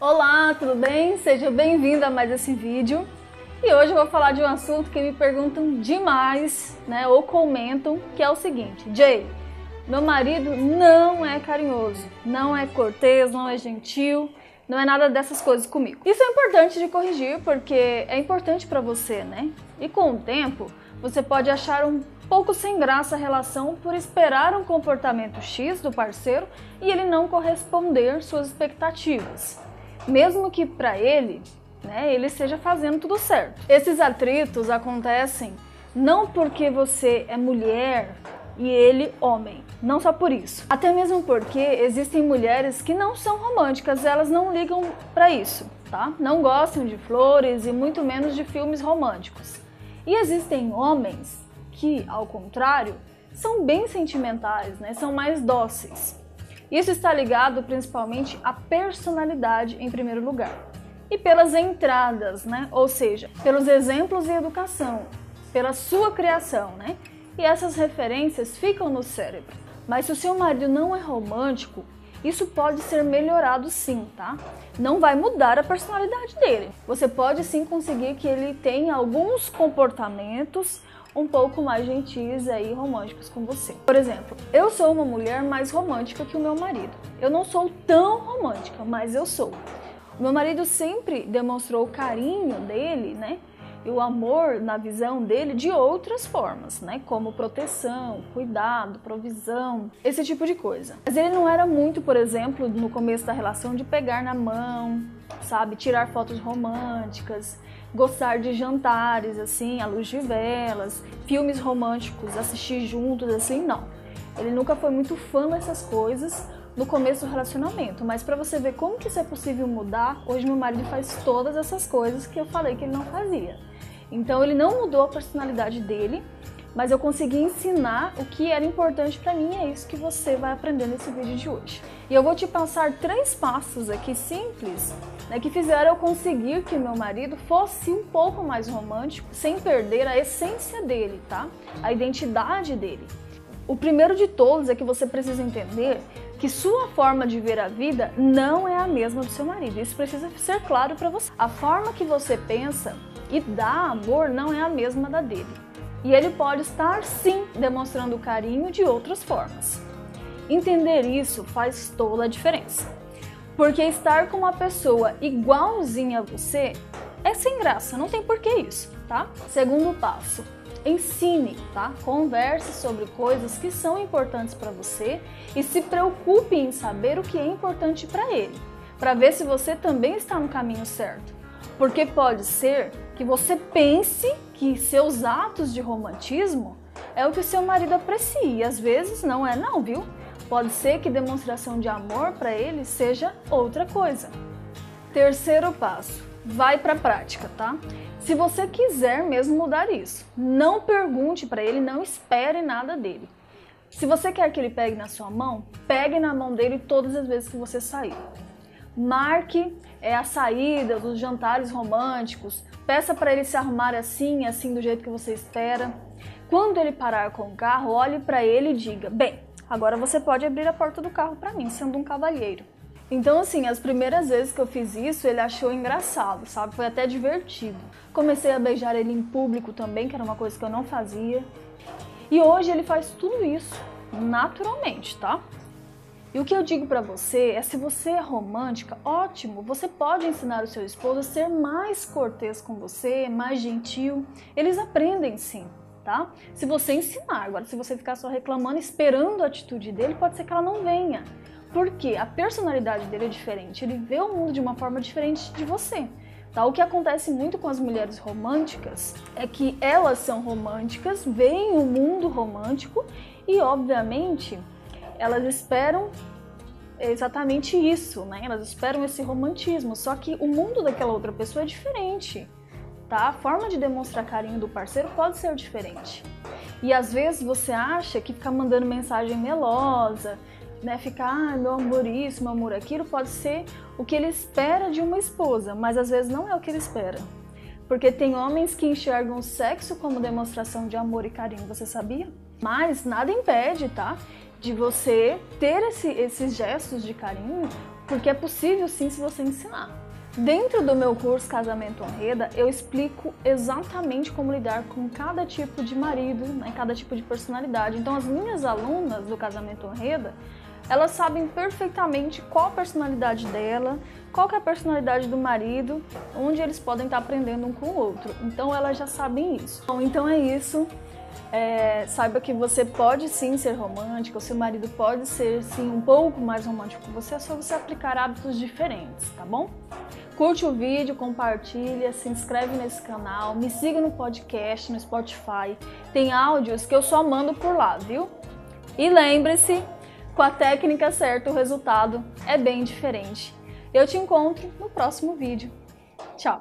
Olá, tudo bem? Seja bem-vindo a mais esse vídeo. E hoje eu vou falar de um assunto que me perguntam demais, né, ou comentam, que é o seguinte: Jay, meu marido não é carinhoso, não é cortês, não é gentil, não é nada dessas coisas comigo. Isso é importante de corrigir porque é importante para você, né? E com o tempo, você pode achar um pouco sem graça a relação por esperar um comportamento X do parceiro e ele não corresponder suas expectativas mesmo que para ele, né, ele esteja fazendo tudo certo. Esses atritos acontecem não porque você é mulher e ele homem, não só por isso. Até mesmo porque existem mulheres que não são românticas, elas não ligam para isso, tá? Não gostam de flores e muito menos de filmes românticos. E existem homens que, ao contrário, são bem sentimentais, né? São mais dóceis. Isso está ligado principalmente à personalidade em primeiro lugar e pelas entradas, né? Ou seja, pelos exemplos e educação, pela sua criação, né? E essas referências ficam no cérebro. Mas se o seu marido não é romântico, isso pode ser melhorado sim, tá? Não vai mudar a personalidade dele. Você pode sim conseguir que ele tenha alguns comportamentos um pouco mais gentis e românticos com você. Por exemplo, eu sou uma mulher mais romântica que o meu marido. Eu não sou tão romântica, mas eu sou. O meu marido sempre demonstrou o carinho dele, né? E o amor na visão dele de outras formas, né? Como proteção, cuidado, provisão, esse tipo de coisa. Mas ele não era muito, por exemplo, no começo da relação de pegar na mão, sabe? Tirar fotos românticas gostar de jantares, assim, à luz de velas, filmes românticos, assistir juntos, assim, não. Ele nunca foi muito fã dessas coisas no começo do relacionamento, mas para você ver como que isso é possível mudar, hoje meu marido faz todas essas coisas que eu falei que ele não fazia. Então ele não mudou a personalidade dele, mas eu consegui ensinar o que era importante para mim, é isso que você vai aprender nesse vídeo de hoje. E eu vou te passar três passos aqui simples né, que fizeram eu conseguir que meu marido fosse um pouco mais romântico, sem perder a essência dele, tá? A identidade dele. O primeiro de todos é que você precisa entender que sua forma de ver a vida não é a mesma do seu marido. Isso precisa ser claro para você. A forma que você pensa e dá amor não é a mesma da dele. E ele pode estar sim demonstrando carinho de outras formas. Entender isso faz toda a diferença. Porque estar com uma pessoa igualzinha a você é sem graça, não tem porquê isso, tá? Segundo passo, ensine, tá? Converse sobre coisas que são importantes para você e se preocupe em saber o que é importante para ele, para ver se você também está no caminho certo. Porque pode ser que você pense que seus atos de romantismo é o que seu marido aprecia, e às vezes não é não, viu? Pode ser que demonstração de amor para ele seja outra coisa. Terceiro passo, vai para a prática, tá? Se você quiser mesmo mudar isso, não pergunte para ele, não espere nada dele. Se você quer que ele pegue na sua mão, pegue na mão dele todas as vezes que você sair. Marque é, a saída dos jantares românticos, peça para ele se arrumar assim, assim do jeito que você espera. Quando ele parar com o carro, olhe para ele e diga: "Bem, Agora você pode abrir a porta do carro para mim, sendo um cavalheiro. Então, assim, as primeiras vezes que eu fiz isso, ele achou engraçado, sabe? Foi até divertido. Comecei a beijar ele em público também, que era uma coisa que eu não fazia. E hoje ele faz tudo isso naturalmente, tá? E o que eu digo para você é se você é romântica, ótimo, você pode ensinar o seu esposo a ser mais cortês com você, mais gentil. Eles aprendem sim tá? Se você ensinar, agora se você ficar só reclamando, esperando a atitude dele, pode ser que ela não venha. Porque a personalidade dele é diferente, ele vê o mundo de uma forma diferente de você. Tá? O que acontece muito com as mulheres românticas é que elas são românticas, veem o mundo romântico e, obviamente, elas esperam exatamente isso, né? Elas esperam esse romantismo, só que o mundo daquela outra pessoa é diferente tá? A forma de demonstrar carinho do parceiro pode ser diferente. E às vezes você acha que ficar mandando mensagem melosa, né, ficar, ah, meu amor isso, meu amor aquilo, pode ser o que ele espera de uma esposa, mas às vezes não é o que ele espera. Porque tem homens que enxergam o sexo como demonstração de amor e carinho, você sabia? Mas nada impede, tá? De você ter esse, esses gestos de carinho porque é possível sim se você ensinar. Dentro do meu curso Casamento Honreda, eu explico exatamente como lidar com cada tipo de marido, né, cada tipo de personalidade. Então, as minhas alunas do Casamento Honreda, elas sabem perfeitamente qual a personalidade dela, qual é a personalidade do marido, onde eles podem estar aprendendo um com o outro. Então, elas já sabem isso. Bom, então é isso. É, saiba que você pode sim ser romântica, o seu marido pode ser sim um pouco mais romântico que você, é só você aplicar hábitos diferentes, tá bom? Curte o vídeo, compartilha, se inscreve nesse canal, me siga no podcast, no Spotify. Tem áudios que eu só mando por lá, viu? E lembre-se, com a técnica certa o resultado é bem diferente. Eu te encontro no próximo vídeo. Tchau!